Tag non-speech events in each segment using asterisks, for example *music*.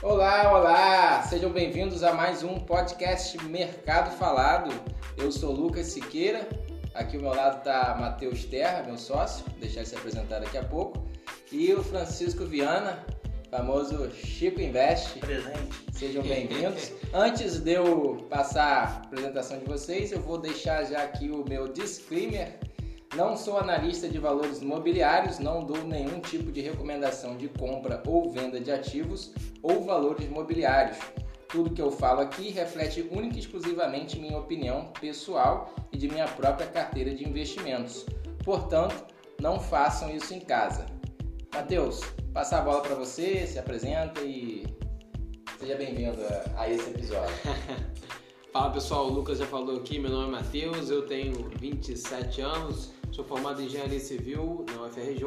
Olá, olá! Sejam bem-vindos a mais um podcast Mercado Falado. Eu sou Lucas Siqueira, aqui ao meu lado está Matheus Terra, meu sócio, vou deixar ele se apresentar daqui a pouco, e o Francisco Viana, famoso Chico Invest. Presente. Sejam bem-vindos. *laughs* Antes de eu passar a apresentação de vocês, eu vou deixar já aqui o meu disclaimer. Não sou analista de valores imobiliários, não dou nenhum tipo de recomendação de compra ou venda de ativos ou valores imobiliários. Tudo que eu falo aqui reflete única e exclusivamente minha opinião pessoal e de minha própria carteira de investimentos. Portanto, não façam isso em casa. Matheus, passar a bola para você, se apresenta e seja bem-vindo a, a esse episódio. *laughs* Fala pessoal, o Lucas já falou aqui, meu nome é Matheus, eu tenho 27 anos, sou formado em Engenharia Civil na UFRJ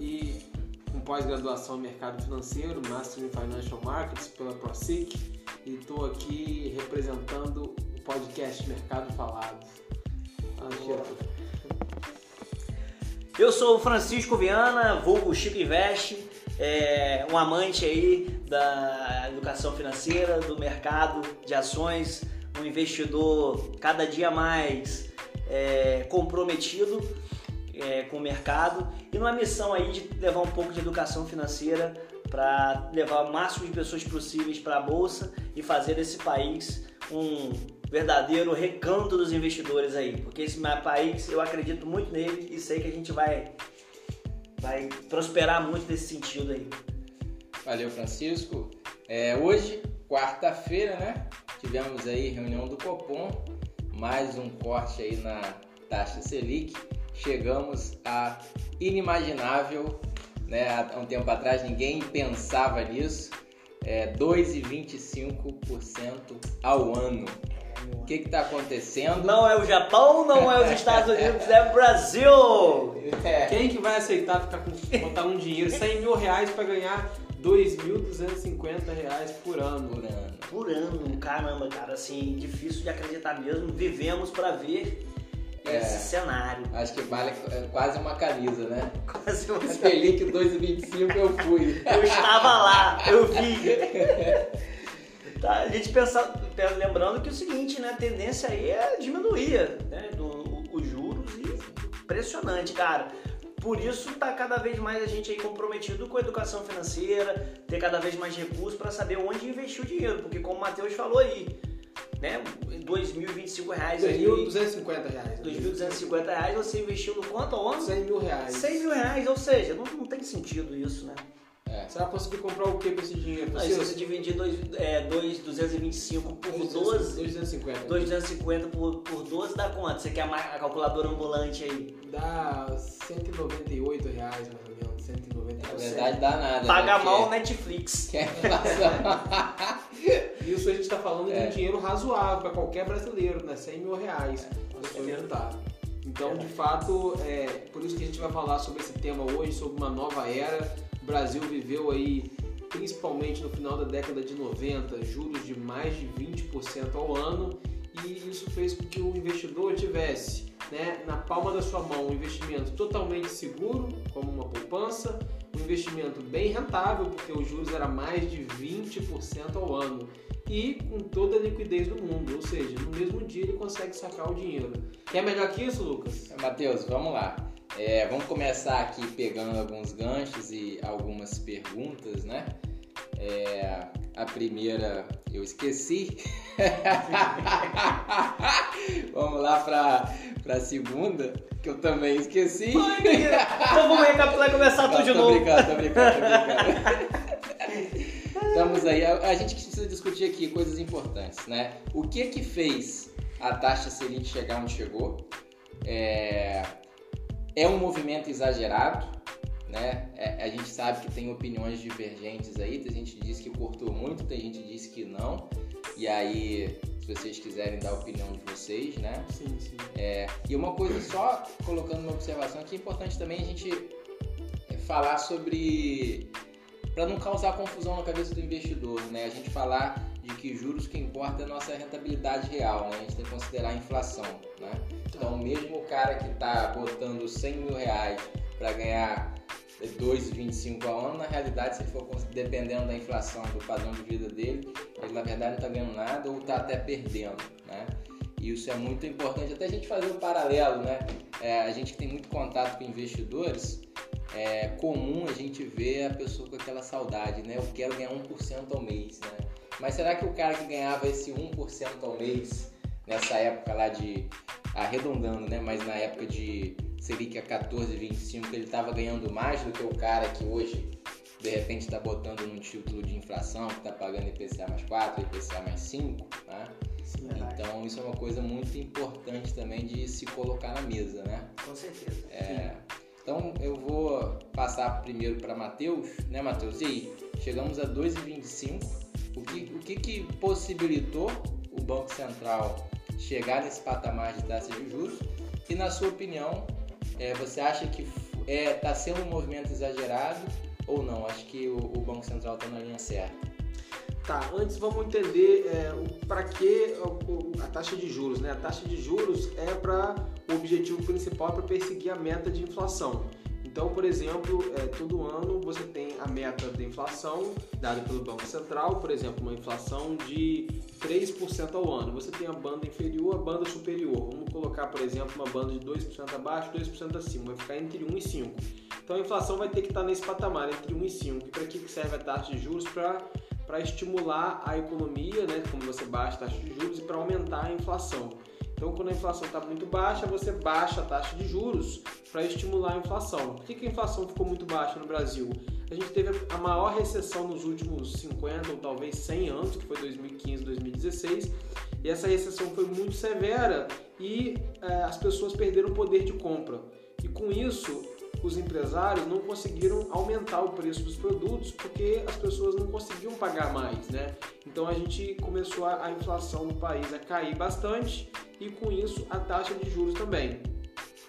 e com pós-graduação em Mercado Financeiro, Master in Financial Markets pela ProSIC e estou aqui representando o podcast Mercado Falado. Ah. Eu sou o Francisco Viana, vulgo Chico Invest, é, um amante aí da educação financeira, do mercado de ações, um investidor cada dia mais é, comprometido é, com o mercado e numa missão aí de levar um pouco de educação financeira para levar o máximo de pessoas possíveis para a bolsa e fazer desse país um verdadeiro recanto dos investidores aí, porque esse país eu acredito muito nele e sei que a gente vai vai prosperar muito nesse sentido aí. Valeu, Francisco. É, hoje, quarta-feira, né? Tivemos aí reunião do Copom, mais um corte aí na taxa Selic. Chegamos a inimaginável, né? Há um tempo atrás ninguém pensava nisso. É 2,25% ao ano. O que está acontecendo? Não é o Japão, não é os Estados Unidos, é o Brasil! É, Quem que vai aceitar ficar com, botar um dinheiro, 100 mil reais para ganhar 2.250 reais por ano? por ano. Por ano, caramba, cara, assim, difícil de acreditar mesmo. Vivemos para ver É. esse cenário. Acho que vale é quase uma camisa, né? Quase uma Selic 2,25 eu fui. Eu estava lá, eu vi. *laughs* Tá, a gente pensa, lembrando que é o seguinte, né? A tendência aí é diminuir né, do, os juros e impressionante, cara. Por isso tá cada vez mais a gente aí comprometido com a educação financeira, ter cada vez mais recursos para saber onde investir o dinheiro, porque como o Matheus falou aí, né? 2.025 reais aí, 2.250 reais. 2.250 reais você investiu no quanto ao ano? 100 mil reais. 100 mil reais, ou seja, não, não tem sentido isso, né? Você vai conseguir comprar o que com esse dinheiro? Aí se você dividir 2,225 é, dois, 225 por 12, 250. 250 por, por 12 dá quanto? Você quer a, calculadora ambulante aí? Dá 198 reais, mais ou menos. 198 Na verdade dá nada. Paga né? mal o Netflix. Que é inflação. Isso a gente está falando É. de um dinheiro razoável para qualquer brasileiro, né? 100 mil reais. Você foi juntar. Então, de fato, é por isso que a gente vai falar sobre esse tema hoje, sobre uma nova era. Brasil viveu aí, principalmente no final da década de 90, juros de mais de 20% ao ano e isso fez com que o investidor tivesse né, na palma da sua mão um investimento totalmente seguro, como uma poupança, um investimento bem rentável, porque os juros era mais de 20% ao ano e com toda a liquidez do mundo, ou seja, no mesmo dia ele consegue sacar o dinheiro. Quer melhor que isso, Lucas? Matheus, vamos lá. É, vamos começar aqui pegando alguns ganchos e algumas perguntas, né? É, a primeira eu esqueci. *laughs* vamos lá para a segunda, que eu também esqueci. Ai. Então vamos recapitular e começar tudo de tô novo. brincando, tô brincando, tô brincando. Estamos aí. A, a gente precisa discutir aqui coisas importantes, né? O que que fez a taxa Selic chegar onde chegou? É, é um movimento exagerado, né? É, a gente sabe que tem opiniões divergentes aí. Tem gente que diz que cortou muito, tem gente que diz que não. E aí, se vocês quiserem dar a opinião de vocês, né? Sim, sim. É, e uma coisa só colocando uma observação aqui, é importante também a gente falar sobre para não causar confusão na cabeça do investidor, né? A gente falar de que juros que importa é a nossa rentabilidade real, né? A gente tem que considerar a inflação, né? Então, mesmo o cara que está botando 100 mil reais para ganhar 2,25 ao ano, na realidade, se ele for dependendo da inflação, do padrão de vida dele, ele na verdade não está ganhando nada ou está até perdendo, né? E isso é muito importante, até a gente fazer um paralelo, né? É, a gente que tem muito contato com investidores, é comum a gente ver a pessoa com aquela saudade, né? Eu quero ganhar 1% ao mês, né? Mas será que o cara que ganhava esse 1% ao mês, nessa época lá de, arredondando, né? Mas na época de Selic a 14,25, ele estava ganhando mais do que o cara que hoje, de repente, está botando num título de inflação, que está pagando IPCA mais 4, IPCA mais 5, né? Sim, então isso é uma coisa muito importante também de se colocar na mesa, né? Com certeza. É, então eu vou passar primeiro para Matheus, né, Matheus? E aí, chegamos a 2,25. O que, o que, que possibilitou o Banco Central chegar nesse patamar de taxa de juros? E na sua opinião, é, você acha que está é, tá sendo um movimento exagerado ou não? Acho que o, o Banco Central está na linha certa. Tá, antes vamos entender é, para que a taxa de juros, né? A taxa de juros é para o objetivo principal é para perseguir a meta de inflação. Então, por exemplo, é, todo ano você tem a meta de inflação dada pelo Banco Central, por exemplo, uma inflação de 3% ao ano. Você tem a banda inferior, a banda superior. Vamos colocar, por exemplo, uma banda de 2% abaixo, 2% acima, vai ficar entre 1 e 5. Então a inflação vai ter que estar nesse patamar, entre 1 e 5. E para que serve a taxa de juros? Para para estimular a economia, né, como você baixa a taxa de juros, e para aumentar a inflação. Então, quando a inflação está muito baixa, você baixa a taxa de juros para estimular a inflação. Por que, que a inflação ficou muito baixa no Brasil? A gente teve a maior recessão nos últimos 50 ou talvez 100 anos, que foi 2015, 2016, e essa recessão foi muito severa e é, as pessoas perderam o poder de compra. E com isso, os empresários não conseguiram aumentar o preço dos produtos porque as pessoas não conseguiam pagar mais, né? Então a gente começou a, a inflação no país a cair bastante e com isso a taxa de juros também.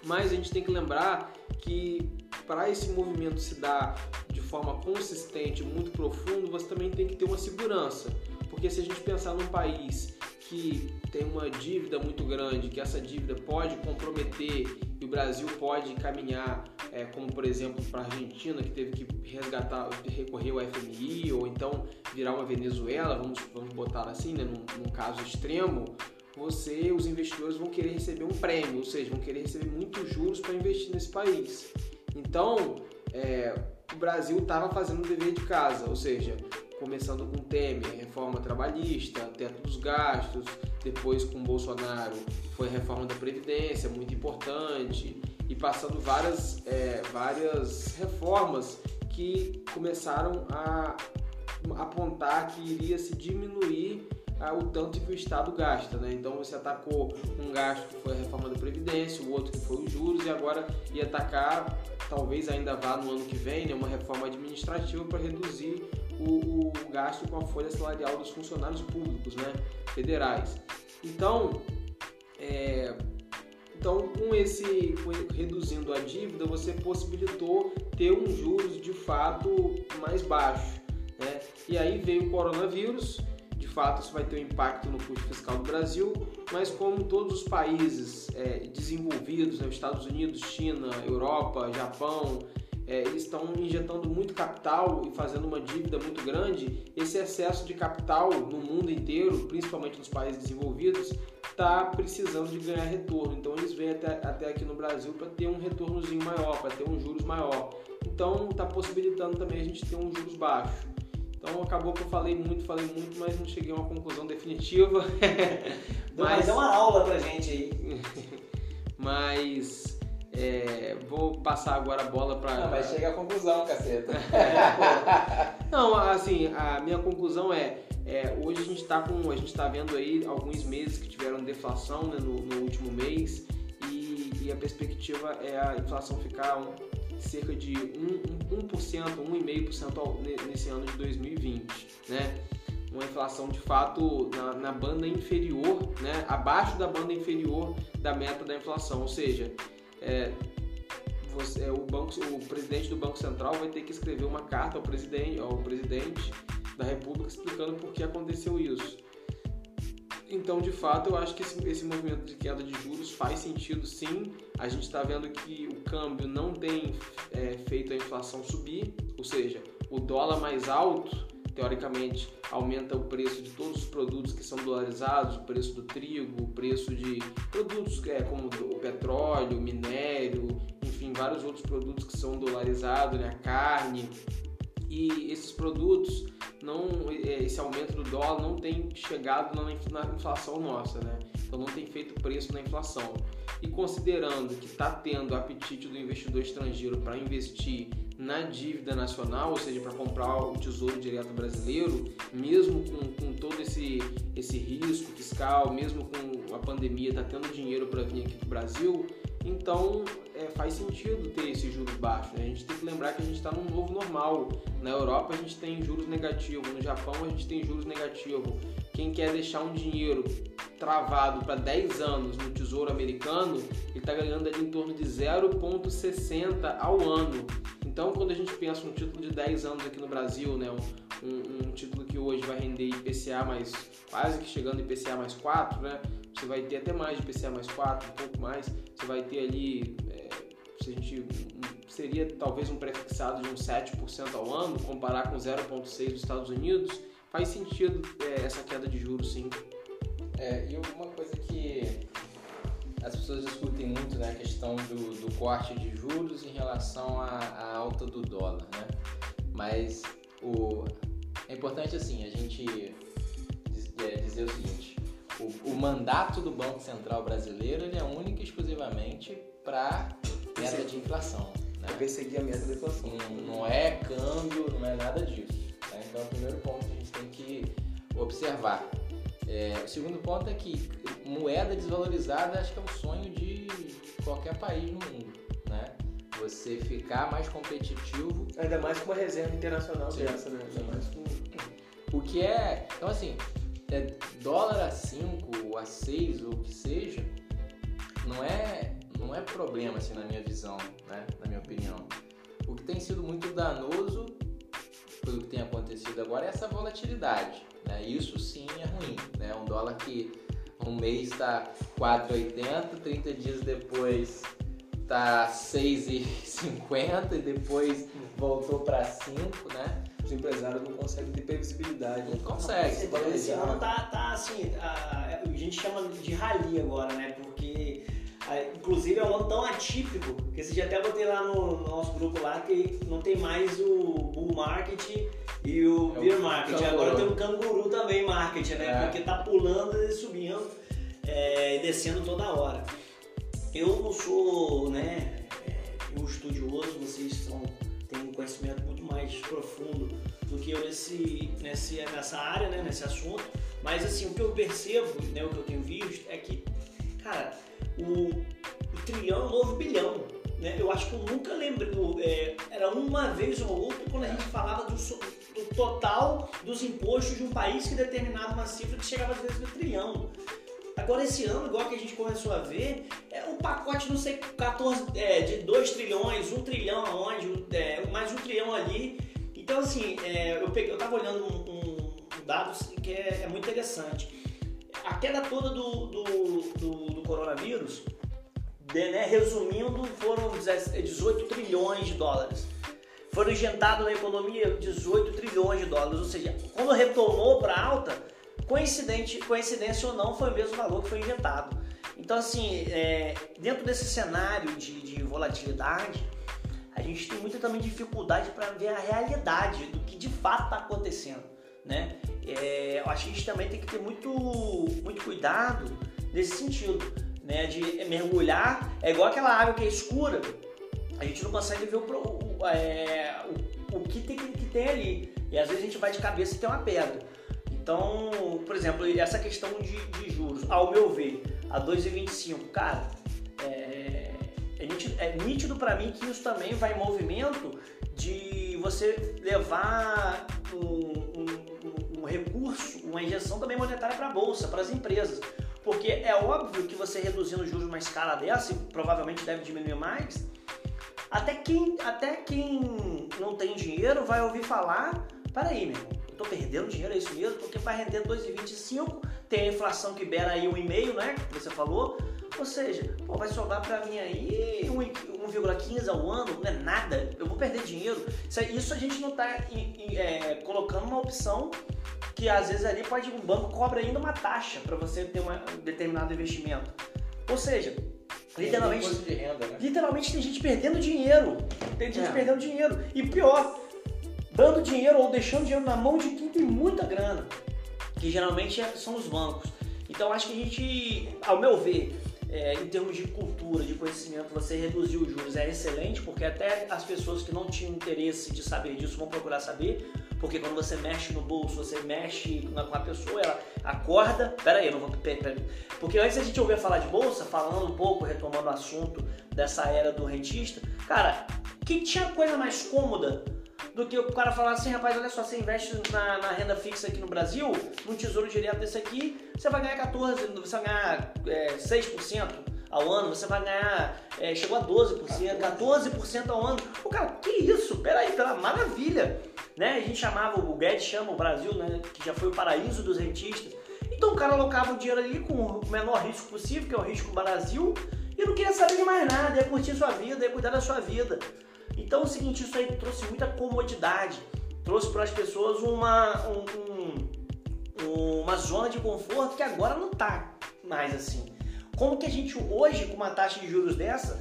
Mas a gente tem que lembrar que para esse movimento se dar de forma consistente, muito profundo, você também tem que ter uma segurança. Porque se a gente pensar num país que tem uma dívida muito grande, que essa dívida pode comprometer e o Brasil pode caminhar, é, como por exemplo para a Argentina, que teve que resgatar, recorrer ao FMI, ou então virar uma Venezuela, vamos, vamos botar assim, né, num, num caso extremo, você, os investidores vão querer receber um prêmio, ou seja, vão querer receber muitos juros para investir nesse país. Então, é, o Brasil estava fazendo o dever de casa, ou seja, começando com Temer, reforma trabalhista, teto dos gastos, depois com Bolsonaro foi reforma da Previdência, muito importante, e passando várias, é, várias reformas que começaram a apontar que iria se diminuir o tanto que o Estado gasta, né? Então você atacou um gasto que foi a reforma da Previdência, o outro que foi os juros e agora ia atacar, talvez ainda vá no ano que vem, né, uma reforma administrativa para reduzir o, o, gasto com a folha salarial dos funcionários públicos, né, federais. Então, é, então com esse com, reduzindo a dívida, você possibilitou ter um juros de fato mais baixo, né? E aí veio o coronavírus fato isso vai ter um impacto no custo fiscal do Brasil, mas como todos os países é, desenvolvidos, né, Estados Unidos, China, Europa, Japão, é, eles estão injetando muito capital e fazendo uma dívida muito grande, esse excesso de capital no mundo inteiro, principalmente nos países desenvolvidos, está precisando de ganhar retorno. Então eles vêm até, até aqui no Brasil para ter um retornozinho maior, para ter um juros maior. Então está possibilitando também a gente ter um juros baixo. Então acabou que eu falei muito, falei muito, mas não cheguei a uma conclusão definitiva. *laughs* mas é uma aula pra gente aí. *laughs* mas é, vou passar agora a bola para. Não, mas chega à conclusão, caceta. *laughs* não, assim, a minha conclusão é, é, hoje a gente está com. A gente está vendo aí alguns meses que tiveram deflação né, no, no último mês e, e, a perspectiva é a inflação ficar um, cerca de 1%, 1,5% nesse ano de 2020, né? Uma inflação de fato na, na, banda inferior, né? Abaixo da banda inferior da meta da inflação, ou seja, é, você, o, banco, o presidente do Banco Central vai ter que escrever uma carta ao presidente, ao presidente da República explicando por que aconteceu isso. Então, de fato, eu acho que esse, esse movimento de queda de juros faz sentido sim. A gente está vendo que o câmbio não tem é, feito a inflação subir, ou seja, o dólar mais alto, teoricamente, aumenta o preço de todos os produtos que são dolarizados, o preço do trigo, o preço de produtos é, como o petróleo, minério, enfim, vários outros produtos que são dolarizados, né, a carne. E esses produtos não é, esse aumento do dólar não tem chegado na inflação nossa, né? Então não tem feito preço na inflação. E considerando que está tendo apetite do investidor estrangeiro para investir na dívida nacional, ou seja, para comprar o tesouro direto brasileiro, mesmo com, com todo esse, esse risco fiscal, mesmo com a pandemia, está tendo dinheiro para vir aqui para o Brasil, então é, faz sentido ter esses juros baixos. Né? A gente tem que lembrar que a gente está num novo normal. Na Europa a gente tem juros negativos, no Japão a gente tem juros negativos. Quem quer deixar um dinheiro travado para 10 anos no Tesouro Americano, ele está ganhando ali em torno de 0,60 ao ano. Então, quando a gente pensa um título de 10 anos aqui no Brasil, né, um, um, um título que hoje vai render IPCA mais, quase que chegando IPCA mais 4, né, você vai ter até mais de IPCA mais 4, um pouco mais, você vai ter ali, é, se a gente, seria talvez um prefixado de uns 7% ao ano, comparar com 0,6% dos Estados Unidos, faz sentido é, essa queda de juros sim. É, e uma coisa que as pessoas discutem muito, né, a questão do, do corte de juros em relação à, à alta do dólar, né? Mas o, é importante assim a gente é, dizer o seguinte: o, o, mandato do Banco Central brasileiro ele é único e exclusivamente para meta de inflação. Né? perseguir a meta de inflação. Não, não, é câmbio, não é nada disso. Né? Então, é o primeiro ponto que a gente tem que observar. É, o segundo ponto é que moeda desvalorizada acho que é um sonho de qualquer país no mundo, né? Você ficar mais competitivo. Ainda mais com uma reserva internacional Sim. dessa, né? Ainda mais com... O que é. Então, assim, é dólar a 5, a 6 ou o que seja, não é, não é problema, assim, na minha visão, né? Na minha opinião. O que tem sido muito danoso pelo que tem acontecido agora é essa volatilidade. Né? Isso sim é ruim. Né? Um dólar que um mês está 4,80, 30 dias depois está 6,50 e depois voltou para 5, né? Os empresários não conseguem ter previsibilidade. Não consegue. Esse ano tá, tá assim, a, a, gente chama de rally agora, né? Porque inclusive é um ano tão atípico que esse dia até botei lá no, no, nosso grupo lá que não tem mais o bull market e o é beer market. Canguru. Agora tem o canguru também market, né? É. Porque tá pulando e subindo é, e descendo toda hora. Eu não sou, né, é, um estudioso, vocês são, têm um conhecimento muito mais profundo do que eu nesse, nesse, nessa área, né, nesse assunto. Mas assim, o que eu percebo, né, o que eu tenho visto é que, cara, o, o trilhão é novo bilhão. Né? Eu acho que eu nunca lembro, é, era uma vez ou outra quando a gente falava do, do, total dos impostos de um país que determinava uma cifra que chegava às vezes no trilhão. Agora esse ano, igual que a gente começou a ver, é um pacote, não sei, 14, é, de 2 trilhões, 1 um trilhão aonde, é, mais um trilhão ali. Então assim, é, eu, peguei, eu tava olhando um, um dado que é, é muito interessante a queda toda do, do, do, do coronavírus, né, resumindo, foram 18 trilhões de dólares. Foram injetados na economia 18 trilhões de dólares, ou seja, quando retomou para alta, coincidente, coincidência ou não, foi o mesmo valor que foi injetado. Então, assim, é, dentro desse cenário de, de volatilidade, a gente tem muita também dificuldade para ver a realidade do que de fato está acontecendo, né? é, eu acho que a gente também tem que ter muito, muito cuidado nesse sentido, né? De mergulhar, é igual aquela água que é escura, a gente não consegue ver o, o, é, o, o que, tem, que tem ali. E às vezes a gente vai de cabeça e tem uma pedra. Então, por exemplo, essa questão de, de juros, ao meu ver, a 2,25, cara, é, é nítido, é nítido para mim que isso também vai em movimento de você levar um, um um recurso, uma injeção também monetária para a bolsa, para as empresas. Porque é óbvio que você reduzindo os juros uma escala dessa, e provavelmente deve diminuir mais, até quem, até quem não tem dinheiro vai ouvir falar, peraí, meu irmão, tô perdendo dinheiro, é isso mesmo? Porque vai render 2,25, tem a inflação que beira aí 1,5, né? Que você falou. Ou seja, pô, vai sobrar para mim aí 1,15 ao ano, não é nada, eu vou perder dinheiro. Isso a gente não está é, colocando uma opção que às vezes ali pode um banco cobra ainda uma taxa para você ter uma, um determinado investimento. Ou seja, literalmente, renda, né? literalmente tem gente perdendo dinheiro. Tem gente é. perdendo dinheiro. E pior, dando dinheiro ou deixando dinheiro na mão de quem tem muita grana, que geralmente é, são os bancos. Então acho que a gente, ao meu ver, é, em termos de cultura, de conhecimento, você reduzir os juros é excelente, porque até as pessoas que não tinham interesse de saber disso vão procurar saber, porque quando você mexe no bolso, você mexe com a pessoa, ela acorda. Pera aí, eu não vou. Pera, porque antes a gente ouvia falar de bolsa, falando um pouco, retomando o assunto dessa era do rentista, cara, que tinha coisa mais cômoda do que o cara falar assim, rapaz, olha só, você investe na, na, renda fixa aqui no Brasil, num tesouro direto desse aqui, você vai ganhar 14, você vai ganhar é, 6% ao ano, você vai ganhar, é, chegou a 12%, 14% ao ano. O cara, que isso? Peraí, pela maravilha! Né? A gente chamava, o Guedes chama o Brasil, né, que já foi o paraíso dos rentistas. Então o cara alocava o dinheiro ali com o menor risco possível, que é o risco Brasil, e não queria saber de mais nada, ia curtir sua vida, ia cuidar da sua vida. Então é o seguinte, isso aí trouxe muita comodidade, trouxe para as pessoas uma, um, um, uma zona de conforto que agora não está mais assim. Como que a gente hoje, com uma taxa de juros dessa,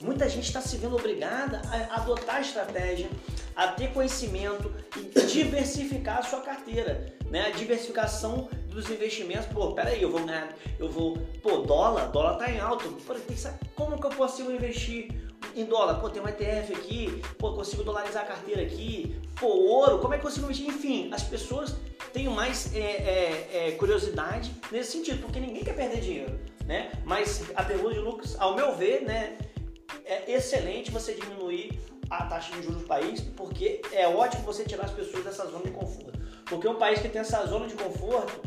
muita gente está se vendo obrigada a adotar estratégia, a ter conhecimento e diversificar a sua carteira, né? A diversificação dos investimentos. Pô, peraí, eu vou ganhar, eu vou, pô, dólar, dólar tá em alta. Pô, saber como que eu posso investir em dólar, pô, tem um ETF aqui, pô, consigo dolarizar a carteira aqui, pô, ouro, como é que eu consigo investir? Enfim, as pessoas têm mais é, é, é, curiosidade nesse sentido, porque ninguém quer perder dinheiro, né? Mas a pergunta de Lucas, ao meu ver, né, é excelente você diminuir a taxa de juros do país, porque é ótimo você tirar as pessoas dessa zona de conforto. Porque um país que tem essa zona de conforto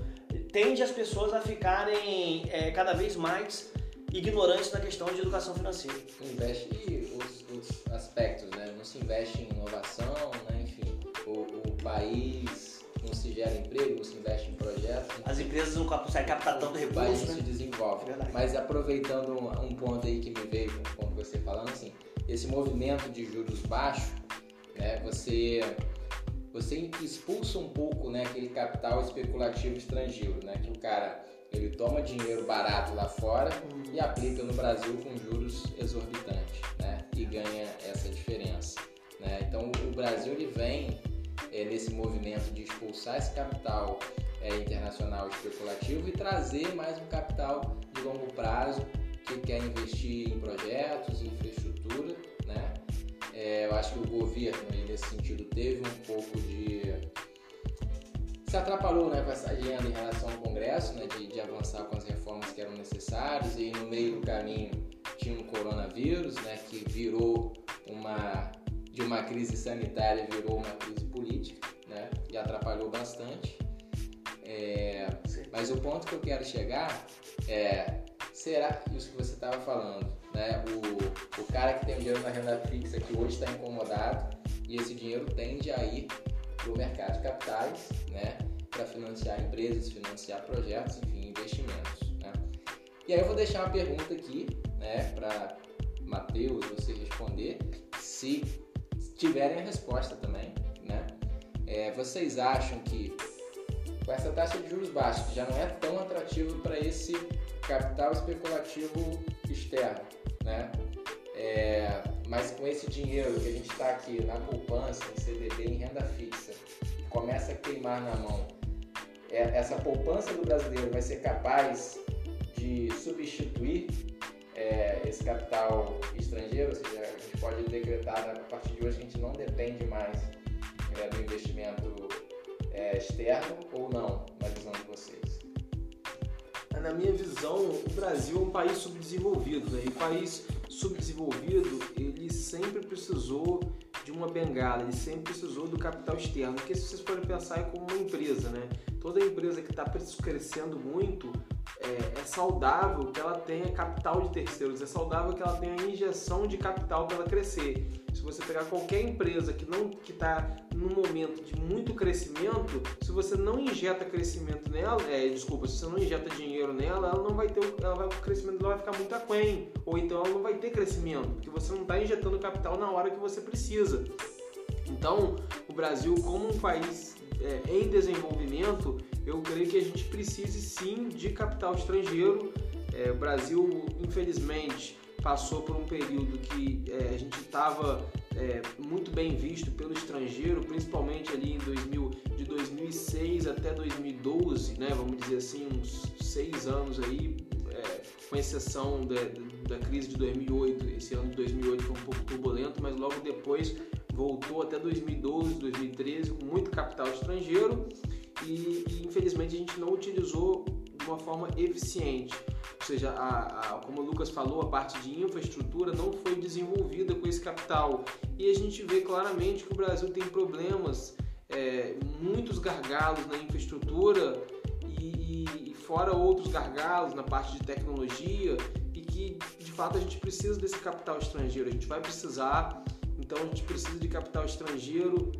tende as pessoas a ficarem é, cada vez mais ignorantes na questão de educação financeira. Investe os, os aspectos, né? Não se investe em inovação, né? enfim, o, o país não se gera emprego, não se investe em projetos. As empresas não conseguem captar tanto recurso, O país né? se desenvolve. Verdade. Mas aproveitando um, um, ponto aí que me veio quando você falando assim, esse movimento de juros baixos, né? Você você expulsa um pouco, né, aquele capital especulativo estrangeiro, né, que o cara ele toma dinheiro barato lá fora e aplica no Brasil com juros exorbitantes, né? E ganha essa diferença. Né? Então o Brasil ele vem é, nesse movimento de expulsar esse capital é, internacional especulativo e trazer mais um capital de longo prazo que quer investir em projetos, em infraestrutura, né? É, eu acho que o governo, nesse sentido, teve um pouco de se atrapalhou né, com essa agenda em relação ao Congresso, né, de, de, avançar com as reformas que eram necessárias, e no meio do caminho tinha um coronavírus, né, que virou uma de uma crise sanitária virou uma crise política, né, e atrapalhou bastante. É, mas o ponto que eu quero chegar é será isso que você estava falando, né? O, o cara que tem dinheiro na renda fixa que hoje está incomodado e esse dinheiro tende a ir para o mercado de capitais, né, para financiar empresas, financiar projetos, enfim, investimentos. Né? E aí eu vou deixar uma pergunta aqui né, para Matheus você responder, se tiverem a resposta também. Né? É, vocês acham que com essa taxa de juros baixa, que já não é tão atrativo para esse capital especulativo externo, né? É, mas com esse dinheiro que a gente está aqui na poupança, em CDB, em renda fixa, começa a queimar na mão, é, essa poupança do brasileiro vai ser capaz de substituir é, esse capital estrangeiro? Ou seja, a gente pode decretar a partir de hoje a gente não depende mais é, do investimento é, externo ou não, na visão de vocês? Na minha visão, o Brasil é um país subdesenvolvido, né? e país subdesenvolvido, ele sempre precisou de uma bengala, ele sempre precisou do capital externo. Porque se vocês forem pensar é como uma empresa, né? Toda empresa que está crescendo muito é, é, saudável que ela tenha capital de terceiros, é saudável que ela tenha injeção de capital para ela crescer. Se você pegar qualquer empresa que não que está num momento de muito crescimento, se você não injeta crescimento nela, é, desculpa, se você não injeta dinheiro nela, ela não vai ter, ela vai, o crescimento dela vai ficar muito aquém, ou então ela não vai ter crescimento, porque você não está injetando capital na hora que você precisa. Então, o Brasil, como um país é, em desenvolvimento, eu creio que a gente precise sim de capital estrangeiro. É, o Brasil, infelizmente, passou por um período que é, a gente estava é, muito bem visto pelo estrangeiro, principalmente ali em 2000, de 2006 até 2012, né, vamos dizer assim, uns seis anos aí, é, com exceção da, da crise de 2008. Esse ano de 2008 foi um pouco turbulento, mas logo depois voltou até 2012, 2013 com muito capital estrangeiro e, e infelizmente a gente não utilizou de uma forma eficiente. Ou seja, a, a, como o Lucas falou, a parte de infraestrutura não foi desenvolvida com esse capital. E a gente vê claramente que o Brasil tem problemas, é, muitos gargalos na infraestrutura e, e fora outros gargalos na parte de tecnologia e que de fato a gente precisa desse capital estrangeiro. A gente vai precisar então a gente precisa de capital estrangeiro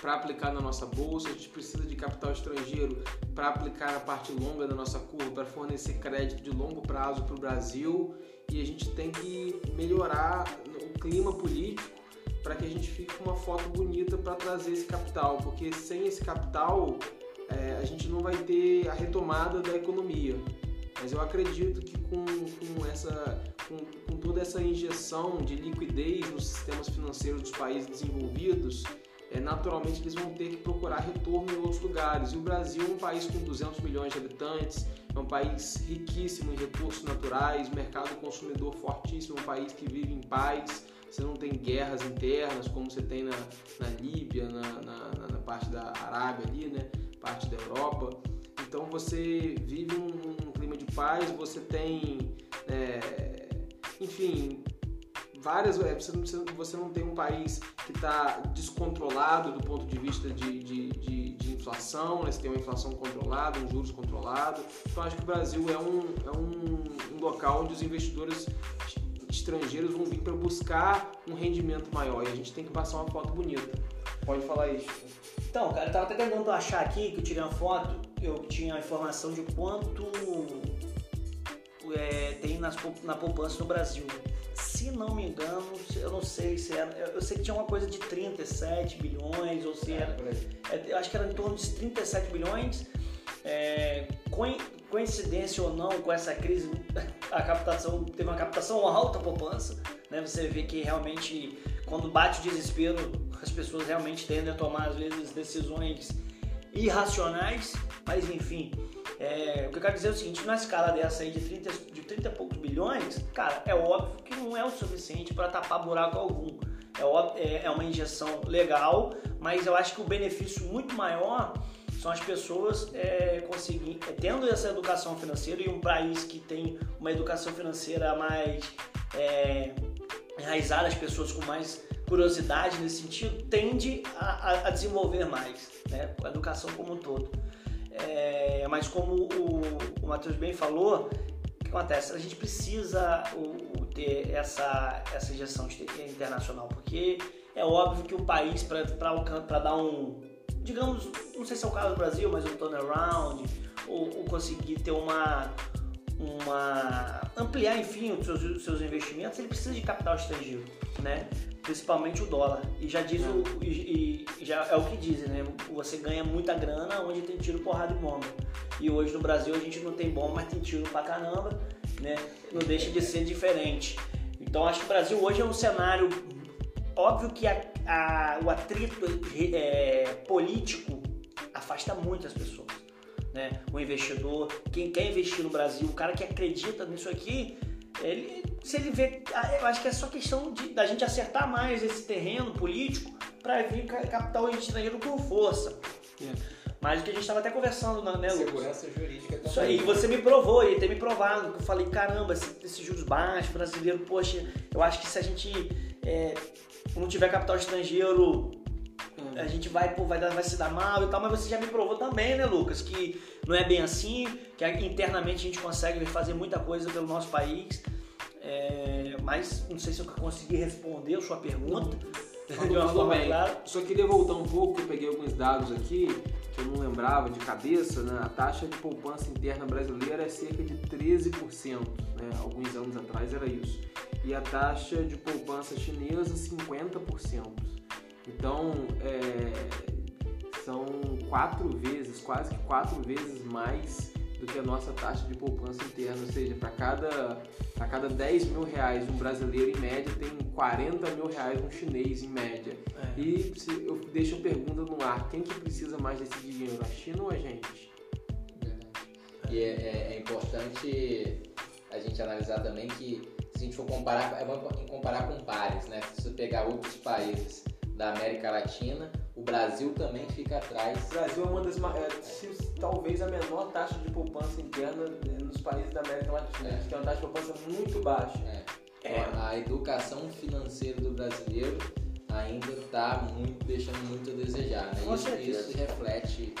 para aplicar na nossa bolsa, a gente precisa de capital estrangeiro para aplicar na parte longa da nossa curva, para fornecer crédito de longo prazo para o Brasil e a gente tem que melhorar o clima político para que a gente fique com uma foto bonita para trazer esse capital, porque sem esse capital é, a gente não vai ter a retomada da economia. Mas eu acredito que com, com essa com, com toda essa injeção de liquidez nos sistemas financeiros dos países desenvolvidos, é, naturalmente eles vão ter que procurar retorno em outros lugares. E o Brasil é um país com 200 milhões de habitantes, é um país riquíssimo em recursos naturais, mercado consumidor fortíssimo, um país que vive em paz. Você não tem guerras internas como você tem na, na Líbia, na, na, na parte da Arábia ali, né? parte da Europa. Então você vive um, um clima de paz, você tem é, enfim, várias. É, você não, você não tem um país que está descontrolado do ponto de vista de, de, de, de, inflação, né? você tem uma inflação controlada, um juros controlado. Então acho que o Brasil é um, é um, um local onde os investidores estrangeiros vão vir para buscar um rendimento maior e a gente tem que passar uma foto bonita. Pode falar isso. Então, cara, eu tava até tentando achar aqui que eu tirei uma foto, eu tinha a informação de quanto é, tem nas, na poupança no Brasil. Se não me engano, eu não sei se era. Eu sei que tinha uma coisa de 37 bilhões, ou se era. É, eu acho que era em torno de 37 bilhões. É, coincidência ou não com essa crise, a captação teve uma captação alta poupança. Né? Você vê que realmente, quando bate o desespero, as pessoas realmente tendem a tomar, às vezes, decisões irracionais, mas enfim. É, o que eu quero dizer é o seguinte, na escala dessa aí de 30, de 30 e poucos bilhões, cara, é óbvio que não é o suficiente para tapar buraco algum. É, óbvio, é, é uma injeção legal, mas eu acho que o benefício muito maior são as pessoas é, conseguir, é, tendo essa educação financeira e um país que tem uma educação financeira mais é, enraizada, as pessoas com mais curiosidade nesse sentido, tende a, a desenvolver mais, né? a educação como um todo. É, mas como o, o Matheus bem falou, o que acontece? A gente precisa o, o ter essa, essa injeção internacional, porque é óbvio que o país, para dar um, digamos, não sei se é o caso do Brasil, mas um turnaround, ou, ou conseguir ter uma, uma ampliar enfim os seus, os seus investimentos, ele precisa de capital estrangeiro, né? principalmente o dólar. E já diz o, e, e, já é o que dizem, né? Você ganha muita grana onde tem tiro, porrada e bomba. E hoje no Brasil a gente não tem bomba, mas tem tiro pra caramba, né? Não deixa de ser diferente. Então acho que o Brasil hoje é um cenário óbvio que a, a, o atrito é, político afasta muito as pessoas. Né? O investidor, quem quer investir no Brasil, o cara que acredita nisso aqui, ele, se ele vê, ah, eu acho que é só questão de, da gente acertar mais esse terreno político para vir capital estrangeiro com força. É. Mas o que a gente estava até conversando, né, Lucas? Segurança jurídica também. Isso aí, você me provou e tem me provado. Que eu falei, caramba, esses esse juros baixos, brasileiro, poxa, eu acho que se a gente é, não tiver capital estrangeiro a gente vai, pô, vai, dar, vai se dar mal e tal, mas você já me provou também, né, Lucas, que não é bem assim, que internamente a gente consegue fazer muita coisa pelo nosso país. É, mas não sei se eu consegui responder a sua pergunta. de uma forma bem. Clara. Só queria voltar um pouco, eu peguei alguns dados aqui que eu não lembrava de cabeça, né? A taxa de poupança interna brasileira é cerca de 13%, né? Alguns anos atrás era isso. E a taxa de poupança chinesa, 50%. Então, é, são quatro vezes, quase que quatro vezes mais do que a nossa taxa de poupança interna, ou seja, para cada, cada 10 mil reais um brasileiro em média tem 40 mil reais um chinês em média. É. E se, eu deixo a pergunta no ar, quem que precisa mais desse dinheiro, a China ou a gente? É. E é, é, é importante a gente analisar também que se a gente for comparar, é bom comparar com pares, né? Se você pegar outros países da América Latina, o Brasil também fica atrás. O Brasil é uma das é, se, talvez a menor taxa de poupança interna é, nos países da América Latina, é. que é uma taxa de poupança muito baixa. É. É. A educação financeira do brasileiro ainda está muito, deixando muito a desejar, né? Com isso, isso reflete.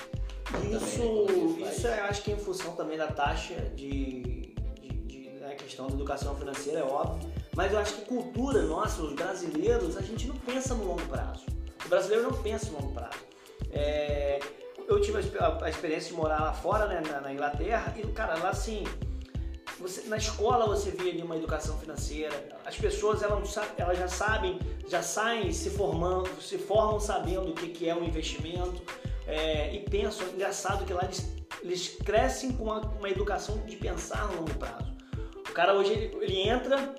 Isso, isso é, acho que em função também da taxa de, de, de né, questão da educação financeira, é óbvio. Mas eu acho que cultura nossa, os brasileiros, a gente não pensa no longo prazo. O brasileiro não pensa no longo prazo. É, eu tive a, a, experiência de morar lá fora, né, na, na, Inglaterra, e, cara, lá assim, você, na escola você vê ali uma educação financeira, as pessoas elas, elas já sabem, já saem se formando, se formam sabendo o que, que é um investimento, é, e pensam, engraçado que lá eles, eles crescem com uma, uma educação de pensar no longo prazo. O cara hoje ele, ele entra,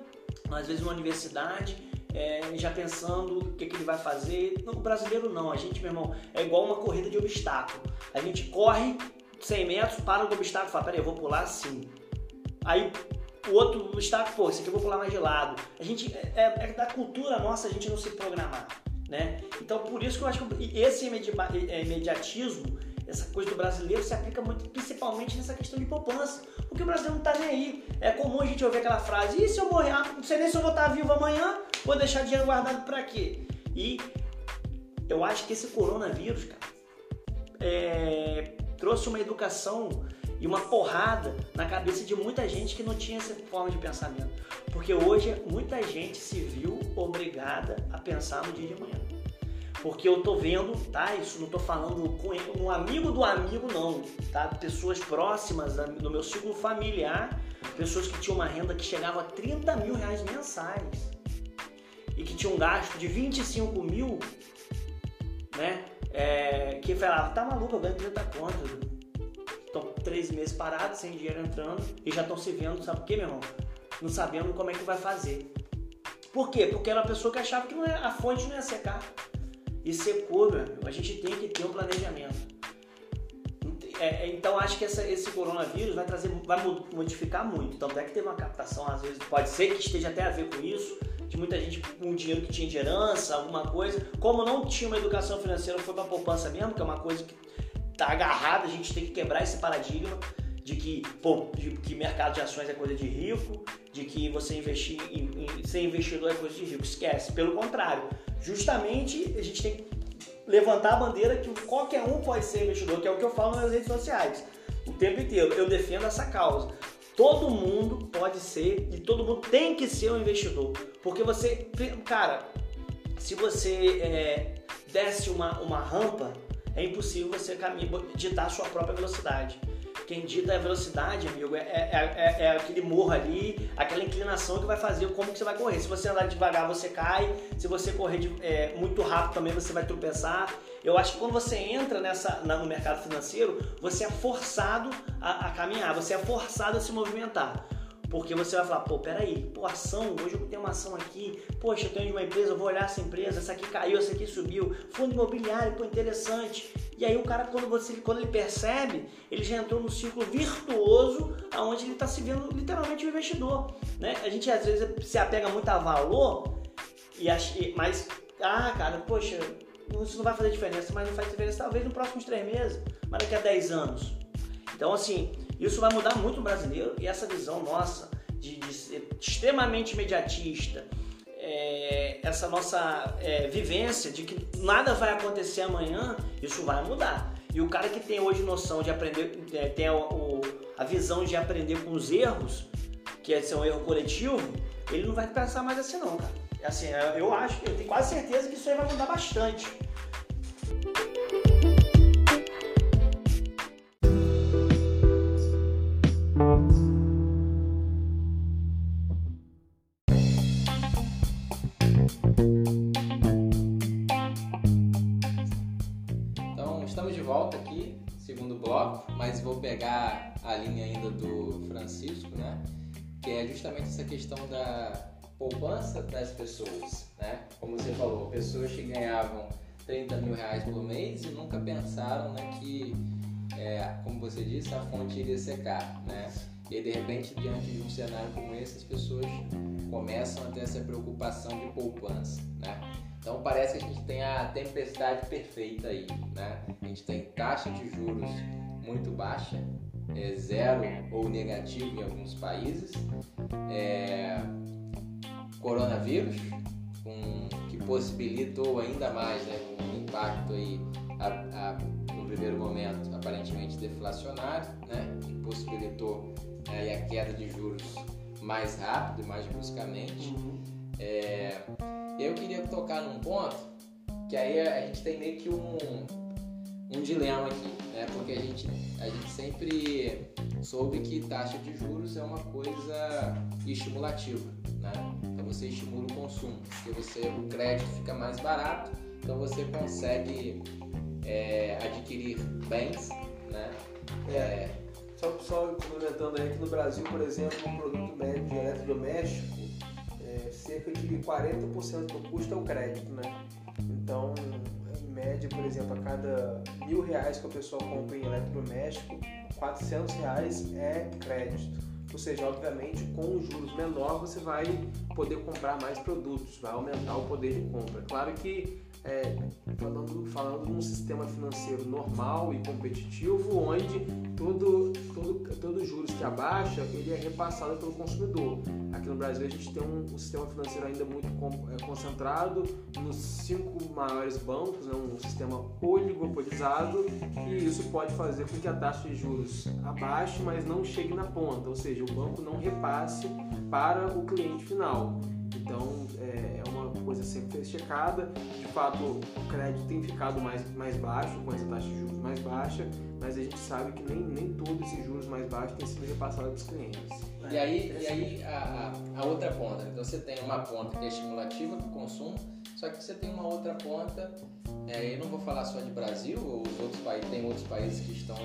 às vezes, numa universidade, é, já pensando o que, que, ele vai fazer. No brasileiro não, a gente, meu irmão, é igual uma corrida de obstáculo. A gente corre 100 metros, para no obstáculo fala, peraí, eu vou pular assim. Aí o outro obstáculo, pô, esse aqui eu vou pular mais de lado. A gente, é, é, é da cultura nossa a gente não se programar, né? Então por isso que eu acho que esse é, imediatismo essa coisa do brasileiro se aplica muito, principalmente nessa questão de poupança, porque o brasileiro não tá nem aí. É comum a gente ouvir aquela frase: e se eu morrer? Ah, não sei nem se eu vou estar vivo amanhã, vou deixar dinheiro guardado para quê? E eu acho que esse coronavírus, cara, é, trouxe uma educação e uma porrada na cabeça de muita gente que não tinha essa forma de pensamento. Porque hoje muita gente se viu obrigada a pensar no dia de amanhã. Porque eu tô vendo, tá? Isso não tô falando com um amigo do amigo, não, tá? Pessoas próximas do meu ciclo familiar, pessoas que tinham uma renda que chegava a 30 mil reais mensais e que tinham um gasto de 25 mil, né? É, que falava, tá maluco, eu ganho 30 contas. Estão três meses parados, sem dinheiro entrando e já estão se vendo, sabe por quê, meu irmão? Não sabendo como é que vai fazer. Por quê? Porque era uma pessoa que achava que ia, a fonte não ia secar e secou, meu. A gente tem que ter um planejamento. É, é, então acho que essa, esse coronavírus vai trazer, vai modificar muito. Tanto é que teve uma captação, às vezes, pode ser que esteja até a ver com isso, de muita gente com dinheiro que tinha de herança, alguma coisa. Como não tinha uma educação financeira, foi para poupança mesmo, que é uma coisa que tá agarrada, a gente tem que quebrar esse paradigma de que, pô, de que mercado de ações é coisa de rico, de que você investir em, em, ser investidor é coisa de rico. Esquece. Pelo contrário, justamente a gente tem que levantar a bandeira que qualquer um pode ser investidor, que é o que eu falo nas redes sociais o tempo inteiro. Eu defendo essa causa. Todo mundo pode ser e todo mundo tem que ser um investidor. Porque você, cara, se você é, desce uma, uma rampa, é impossível você ditar a sua própria velocidade. Quem dita a velocidade, amigo, é, é, é, é, aquele morro ali, aquela inclinação que vai fazer como que você vai correr. Se você andar devagar, você cai. Se você correr de, é, muito rápido também, você vai tropeçar. Eu acho que quando você entra nessa, no mercado financeiro, você é forçado a, a caminhar, você é forçado a se movimentar. Porque você vai falar, pô, peraí, pô, ação, hoje eu tenho uma ação aqui, poxa, eu tenho de uma empresa, eu vou olhar essa empresa, essa aqui caiu, essa aqui subiu, fundo imobiliário, pô, interessante. E aí o cara, quando, você, quando ele percebe, ele já entrou no ciclo virtuoso, aonde ele está se vendo literalmente um investidor. Né? A gente às vezes se apega muito a valor, e acha, mas, ah, cara, poxa, isso não vai fazer diferença, mas não faz diferença talvez nos próximos três meses, mas daqui a 10 anos. Então, assim, isso vai mudar muito o brasileiro e essa visão nossa de, de ser extremamente imediatista, é, essa nossa é, vivência de que nada vai acontecer amanhã, isso vai mudar. E o cara que tem hoje noção de aprender, é, tem a, o, a visão de aprender com os erros, que é ser um erro coletivo, ele não vai pensar mais assim não, cara. É assim, eu acho, eu tenho quase certeza que isso aí vai mudar bastante. Francisco, né? Que é justamente essa questão da poupança das pessoas, né? Como você falou, pessoas que ganhavam 30 mil reais por mês e nunca pensaram né, que, é, como você disse, a fonte iria secar, né? E de repente, diante de um cenário como esse, as pessoas começam a ter essa preocupação de poupança, né? Então parece que a gente tem a tempestade perfeita aí, né? A gente tem taxa de juros muito baixa, é zero ou negativo em alguns países, é, coronavírus, com, que possibilitou ainda mais né, um impacto aí a, a, no primeiro momento aparentemente deflacionário, né, que possibilitou aí a queda de juros mais rápido e mais bruscamente. É, eu queria tocar num ponto que aí a gente tem meio que um, um dilema aqui, né? Porque a gente, a gente sempre soube que taxa de juros é uma coisa estimulativa, né? Então você estimula o consumo, porque você, o crédito fica mais barato, então você consegue é, adquirir bens, né? É, só, só complementando aí que no Brasil, por exemplo, um produto médio de eletrodoméstico, é, cerca de 40% do custo é o crédito, né? Então, média, por exemplo, a cada mil reais que a pessoa compra em eletrodoméstico, 400 reais é crédito. Ou seja, obviamente, com os juros menor você vai poder comprar mais produtos, vai aumentar o poder de compra. Claro que é, falando, falando de um sistema financeiro normal e competitivo, onde todo, todo, todos os juros que abaixa, ele é repassado pelo consumidor. Aqui no Brasil a gente tem um, um sistema financeiro ainda muito é, concentrado nos cinco maiores bancos, né, um sistema oligopolizado, e isso pode fazer com que a taxa de juros abaixe, mas não chegue na ponta, ou seja, o banco não repasse para o cliente final. Então é, coisa sempre checada. De fato, o crédito tem ficado mais, mais baixo, com essa taxa de juros mais baixa, mas a gente sabe que nem, nem todos esses juros mais baixos têm sido repassados para os clientes. E aí, e aí a, a, outra ponta, então você tem uma ponta que é estimulativa para o consumo, só que você tem uma outra ponta, é, eu não vou falar só de Brasil, os outros países, tem outros países que estão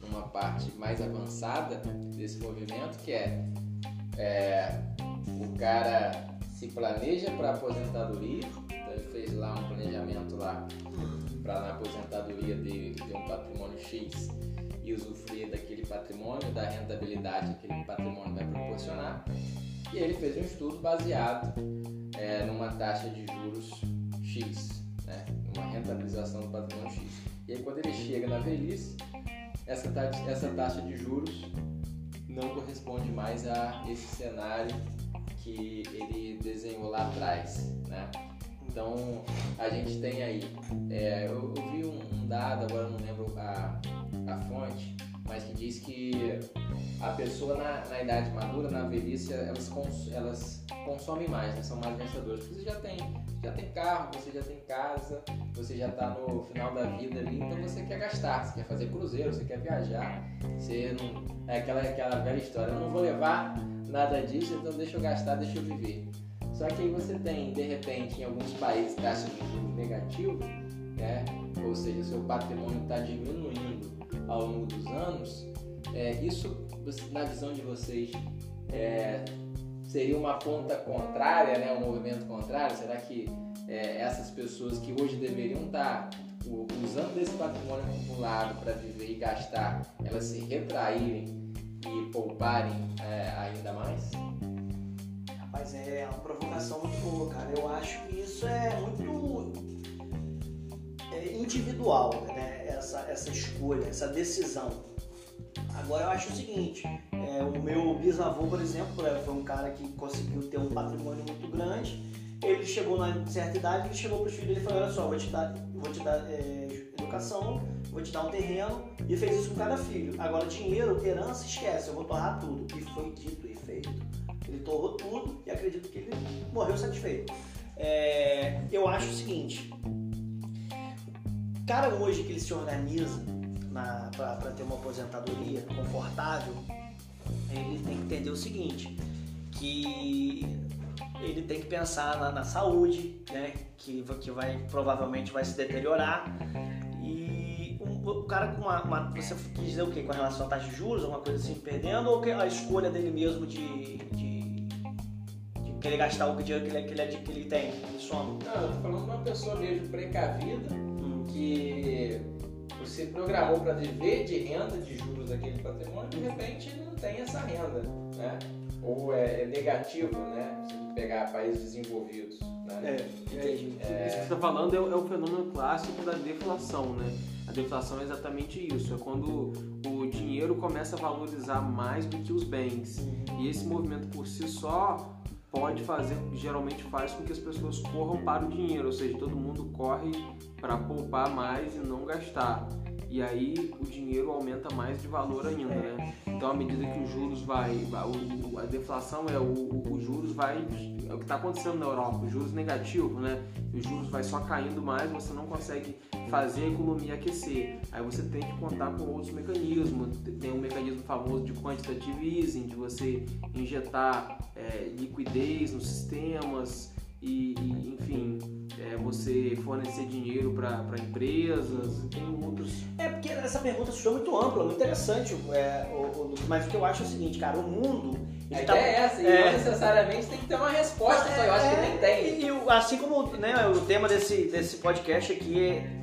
numa parte mais avançada desse movimento, que é, é o cara se planeja para aposentadoria, então ele fez lá um planejamento lá para na aposentadoria ter um patrimônio X e usufruir daquele patrimônio, da rentabilidade que aquele patrimônio vai proporcionar. E ele fez um estudo baseado é, numa taxa de juros X, né? uma rentabilização do patrimônio X. E aí quando ele chega na velhice, essa essa taxa de juros não corresponde mais a esse cenário que ele desenhou lá atrás, né? Então a gente tem aí, é, eu, eu, vi um, um, dado, agora não lembro a, a fonte, mas que diz que a pessoa na, na idade madura, na velhice, elas, cons, elas consomem mais, né? são mais gastadoras. Porque você já tem, já tem carro, você já tem casa, você já está no final da vida ali, então você quer gastar, você quer fazer cruzeiro, você quer viajar, você não. É aquela, aquela velha história, eu não vou levar nada disso, então deixa eu gastar, deixa eu viver. Só que aí você tem, de repente, em alguns países taxa de juros negativo, né? ou seja, seu patrimônio está diminuindo ao longo dos anos, é, isso, na visão de vocês, é, seria uma ponta contrária, né? um movimento contrário? Será que é, essas pessoas que hoje deveriam estar tá usando desse patrimônio acumulado para viver e gastar, elas se retraírem e pouparem é, ainda mais? Rapaz, é uma provocação muito boa, cara. Eu acho que isso é muito é individual, né? Essa, essa escolha, essa decisão. Agora eu acho o seguinte, é, o meu bisavô, por exemplo, é, foi um cara que conseguiu ter um patrimônio muito grande. Ele chegou na certa idade, ele chegou para os filhos e falou, olha só, vou te dar, vou te dar é, educação, vou te dar um terreno e fez isso com cada filho. Agora, dinheiro, herança, esquece, eu vou torrar tudo. E foi dito e feito. Ele torrou tudo e acredito que ele morreu satisfeito. É, eu acho o seguinte: o cara hoje que ele se organiza para ter uma aposentadoria confortável, ele tem que entender o seguinte: que ele tem que pensar na, na saúde, né? Que, que vai provavelmente vai se deteriorar. O cara com uma, uma, Você quis dizer o quê? Com relação à taxa de juros, alguma coisa assim, perdendo, ou a escolha dele mesmo de, de, de querer gastar o dinheiro que ele, que ele, que ele tem, de soma? Não, eu tô falando de uma pessoa mesmo precavida hum. que você programou para viver de renda de juros daquele patrimônio, de repente ele não tem essa renda, né? Ou é, é negativo, né? Se pegar países desenvolvidos. Né? É, entendi. É... Isso que você está falando é, é o fenômeno clássico da deflação, né? A deflação é exatamente isso, é quando o dinheiro começa a valorizar mais do que os bens. E esse movimento por si só pode fazer, geralmente faz com que as pessoas corram para o dinheiro, ou seja, todo mundo corre para poupar mais e não gastar. E aí o dinheiro aumenta mais de valor ainda, né? Então à medida que os juros vai, a deflação é o, o, juros vai é o que está acontecendo na Europa, os juros negativos, né? Os juros vai só caindo mais, você não consegue fazer a economia aquecer. Aí você tem que contar com outros mecanismos. Tem um mecanismo famoso de quantitative easing, de você injetar é, liquidez nos sistemas e, e enfim, é, você fornecer dinheiro para empresas, tem outros. É porque essa pergunta foi muito ampla, muito interessante, é, o, o, mas o que eu acho é o seguinte, cara, o mundo. A tá, é essa, e é, não necessariamente tem que ter uma resposta, só eu acho que nem tem. E, e, assim como né, o tema desse, desse podcast aqui é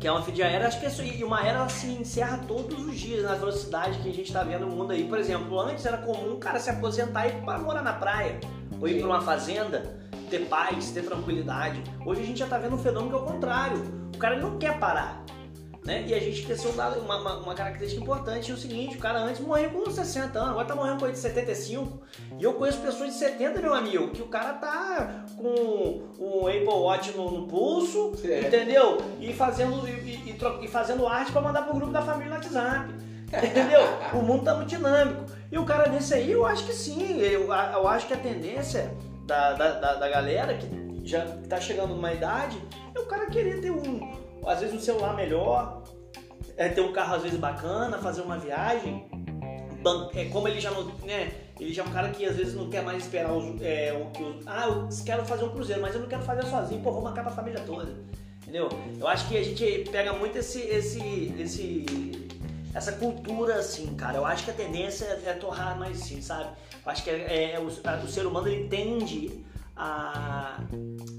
que é uma fim de era, acho que é isso, e uma era se encerra todos os dias na velocidade que a gente está vendo no mundo aí. Por exemplo, antes era comum o cara se aposentar e ir para morar na praia, ou ir para uma fazenda ter paz, ter tranquilidade. Hoje a gente já está vendo um fenômeno que é o contrário. O cara não quer parar. Né? E a gente esqueceu uma, uma, uma, característica importante, é o seguinte, o cara antes morria com 60 anos, agora tá morrendo com 75. E eu conheço pessoas de 70, meu amigo, que o cara tá com um Apple Watch no, no pulso, é. entendeu? E fazendo, e, e, e fazendo arte para mandar pro grupo da família no WhatsApp. Entendeu? o mundo tá muito dinâmico. E o cara desse aí, eu acho que sim. Eu, eu acho que a tendência da, da, da, da galera que já está chegando numa idade, é o cara querer ter um, às vezes um celular melhor, é ter um carro às vezes bacana, fazer uma viagem. É, como ele já não, né, ele já é um cara que às vezes não quer mais esperar os, é, o que ah, eu quero fazer um cruzeiro, mas eu não quero fazer sozinho, pô, vou marcar pra família toda. Entendeu? Eu acho que a gente pega muito esse esse esse essa cultura assim, cara. Eu acho que a tendência é, é torrar mais sim, sabe? Eu acho que é, é o, a, o, ser humano ele tende a,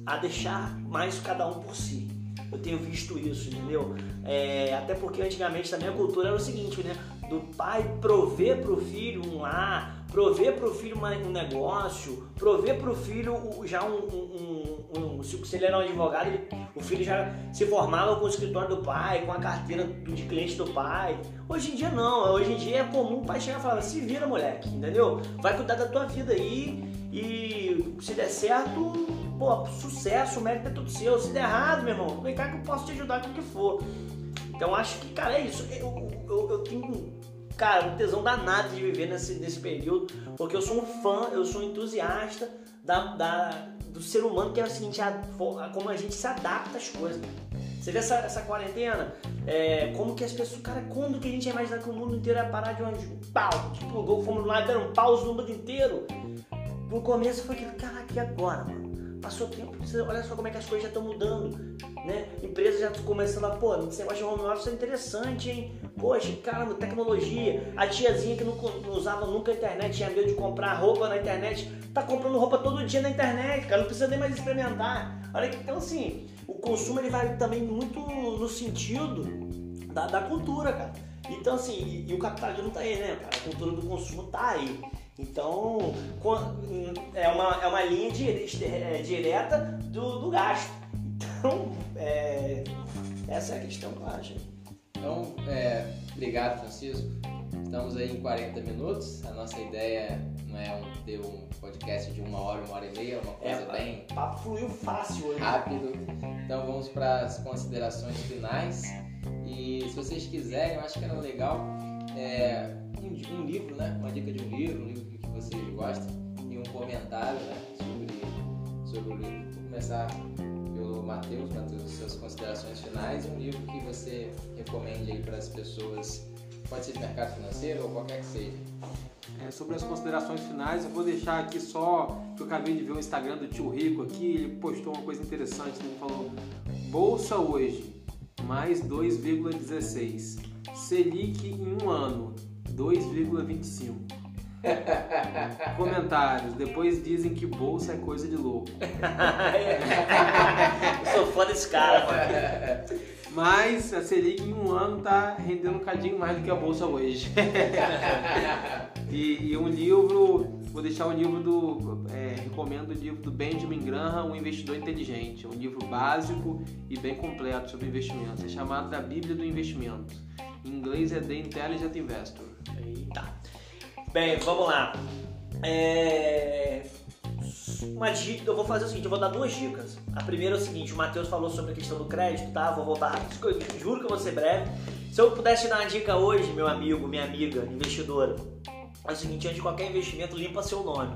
a deixar mais cada um por si. Eu tenho visto isso, entendeu? É, até porque antigamente também a cultura era o seguinte, né? Do pai prover pro filho um lar, prover pro filho uma, um negócio, prover pro filho já um, um, um, um, se ele era um advogado, ele, o filho já se formava com o escritório do pai, com a carteira do, de cliente do pai. Hoje em dia não, hoje em dia é comum o pai chegar e falar, se vira moleque, entendeu? Vai cuidar da tua vida aí e se der certo, pô, sucesso, o mérito é tudo seu. Se der errado, meu irmão, vem cá que eu posso te ajudar com o que for. Então acho que, cara, é isso. Eu, eu, eu tenho cara, um tesão danado de viver nesse, nesse período, porque eu sou um fã, eu sou um entusiasta da, da do ser humano, que é o seguinte, a, como a gente se adapta às coisas. Você vê essa, essa quarentena, é, como que as pessoas, cara, quando que a gente ia imaginar que o mundo inteiro ia parar de um pau? Tipo, fomos lá, deram um pause no mundo inteiro. No começo foi aquilo, caraca, e agora, mano? Passou tempo, olha só como é que as coisas já estão mudando, né? Empresas já começando a, pô, esse negócio de home office é interessante, hein? Poxa, caramba, tecnologia. A tiazinha que não, não, usava nunca a internet, tinha medo de comprar roupa na internet, tá comprando roupa todo dia na internet, cara, não precisa nem mais experimentar. Olha que, então assim, o consumo ele vai também muito no sentido da, da cultura, cara. Então assim, e, e o capitalismo tá aí, né, cara? A cultura do consumo tá aí. Então, é uma, é uma linha é, direta do, do gasto. Então, é, essa é a questão que eu acho. Então, é, obrigado, Francisco. Estamos aí em 40 minutos. A nossa ideia não é um, ter um podcast de uma hora, uma hora e meia, uma coisa é, bem. O papo fluiu fácil hoje. Rápido. Então, vamos para as considerações finais. E se vocês quiserem, eu acho que era legal é, um, um, livro, né? Uma dica de um livro, um livro que vocês gostem, e um comentário né? sobre, sobre o livro. Vou começar pelo Matheus, Matheus, suas considerações finais e um livro que você recomende aí para as pessoas, pode ser de mercado financeiro ou qualquer que seja. É, sobre as considerações finais, eu vou deixar aqui só que eu acabei de ver o Instagram do tio Rico aqui, ele postou uma coisa interessante, ele falou Bolsa hoje, mais 2,16. Selic em um ano, 2,25. *laughs* Comentários. Depois dizem que bolsa é coisa de louco. *laughs* eu sou fã desse cara, mano. Mas a Selic em um ano tá rendendo um cadinho mais do que a bolsa hoje. *laughs* e, e, um livro, vou deixar o um livro do. É, recomendo o livro do Benjamin Graham, Um Investidor Inteligente. É um livro básico e bem completo sobre investimentos. É chamado da Bíblia do Investimento. Em inglês é The Intelligent Investor. Eita. Bem, vamos lá. É uma dica, eu vou fazer o seguinte, eu vou dar duas dicas. A primeira é o seguinte, o Matheus falou sobre a questão do crédito, tá? Vou voltar rápido, juro que eu vou ser breve. Se eu pudesse dar uma dica hoje, meu amigo, minha amiga, investidora, é o seguinte, antes de qualquer investimento, limpa seu nome,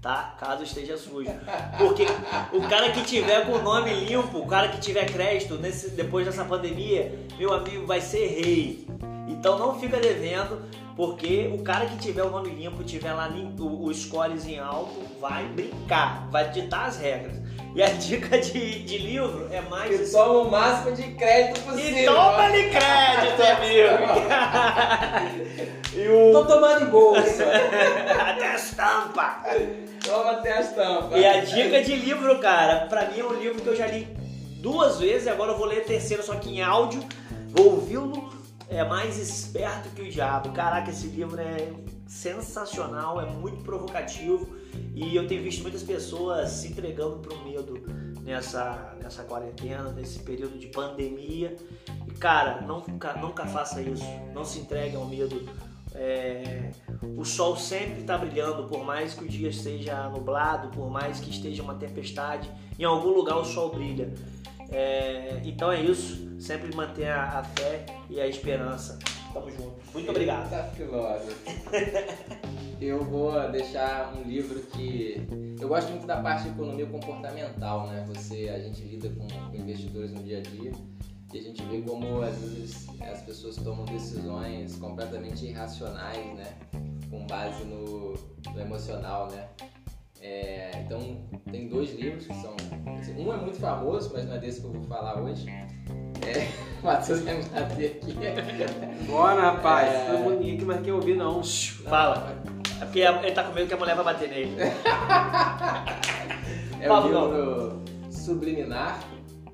tá? Caso esteja sujo. Porque o cara que tiver com o nome limpo, o cara que tiver crédito nesse, depois dessa pandemia, meu amigo, vai ser rei. Então não fica devendo, porque o cara que tiver o nome limpo, tiver lá o, o scores em alto, vai brincar, vai ditar as regras. E a dica de, de livro é mais. E toma o máximo de crédito possível. E toma-lhe crédito, *laughs* amigo! e o... Tô tomando bolsa. *laughs* até as tampas. Toma até as tampas. E a dica de livro, cara, pra mim é um livro que eu já li duas vezes, agora eu vou ler a terceira, só que em áudio. Vou ouvi-lo é mais esperto que o diabo. Caraca, esse livro é sensacional, é muito provocativo e eu tenho visto muitas pessoas se entregando para o medo nessa, nessa quarentena, nesse período de pandemia. E cara, nunca, nunca faça isso, não se entregue ao medo. É, o sol sempre está brilhando, por mais que o dia esteja nublado, por mais que esteja uma tempestade, em algum lugar o sol brilha. É, então é isso. Sempre manter a, a, fé e a esperança. Tamo junto. Muito obrigado. Tá Eu vou deixar um livro que eu gosto muito da parte de economia comportamental, né? Você, a gente lida com, com investidores no dia a dia e a gente vê como às vezes as pessoas tomam decisões completamente irracionais, né? Com base no, no emocional, né? É, então, tem dois livros que são. Um é muito famoso, mas não é desse que eu vou falar hoje. É, o *laughs* Matheus vai me bater aqui. Bora, rapaz. É... Todo mundo aqui, mas quer ouvir, não. Fala. É porque ele tá com medo que a mulher vai bater nele. *laughs* é Fala, o livro não. Subliminar.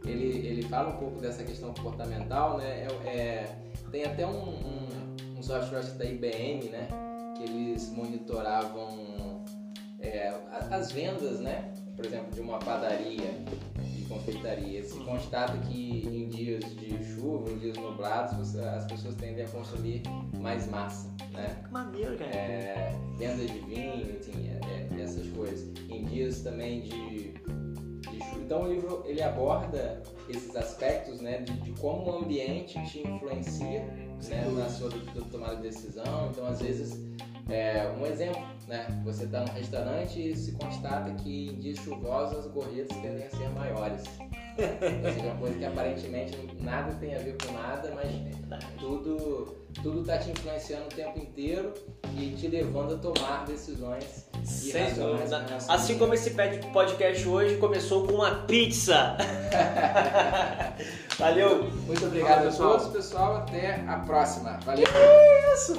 Ele, ele fala um pouco dessa questão comportamental, né? É, é tem até um, um, um software da IBM, né? Que eles monitoravam é, as vendas, né? Por exemplo, de uma padaria e confeitaria, se constata que em dias de chuva, em dias nublados, as pessoas tendem a consumir mais massa, né? Maneiro, cara. É, venda de vinho, enfim, é, é, essas coisas. Em dias também de, de chuva. Então o livro ele aborda esses aspectos, né, de, de como o ambiente te influencia, né, na sua tomada de decisão. Então às vezes é, um exemplo, né? Você está num restaurante e se constata que em dias chuvosos as gorjetas tendem a ser maiores. Ou seja, uma coisa que aparentemente nada tem a ver com nada, mas tudo tudo está te influenciando o tempo inteiro e te levando a tomar decisões sem dúvida. Assim como esse podcast hoje começou com uma pizza. *laughs* Valeu. Muito obrigado a todos, pessoal. Até a próxima. Valeu. Isso,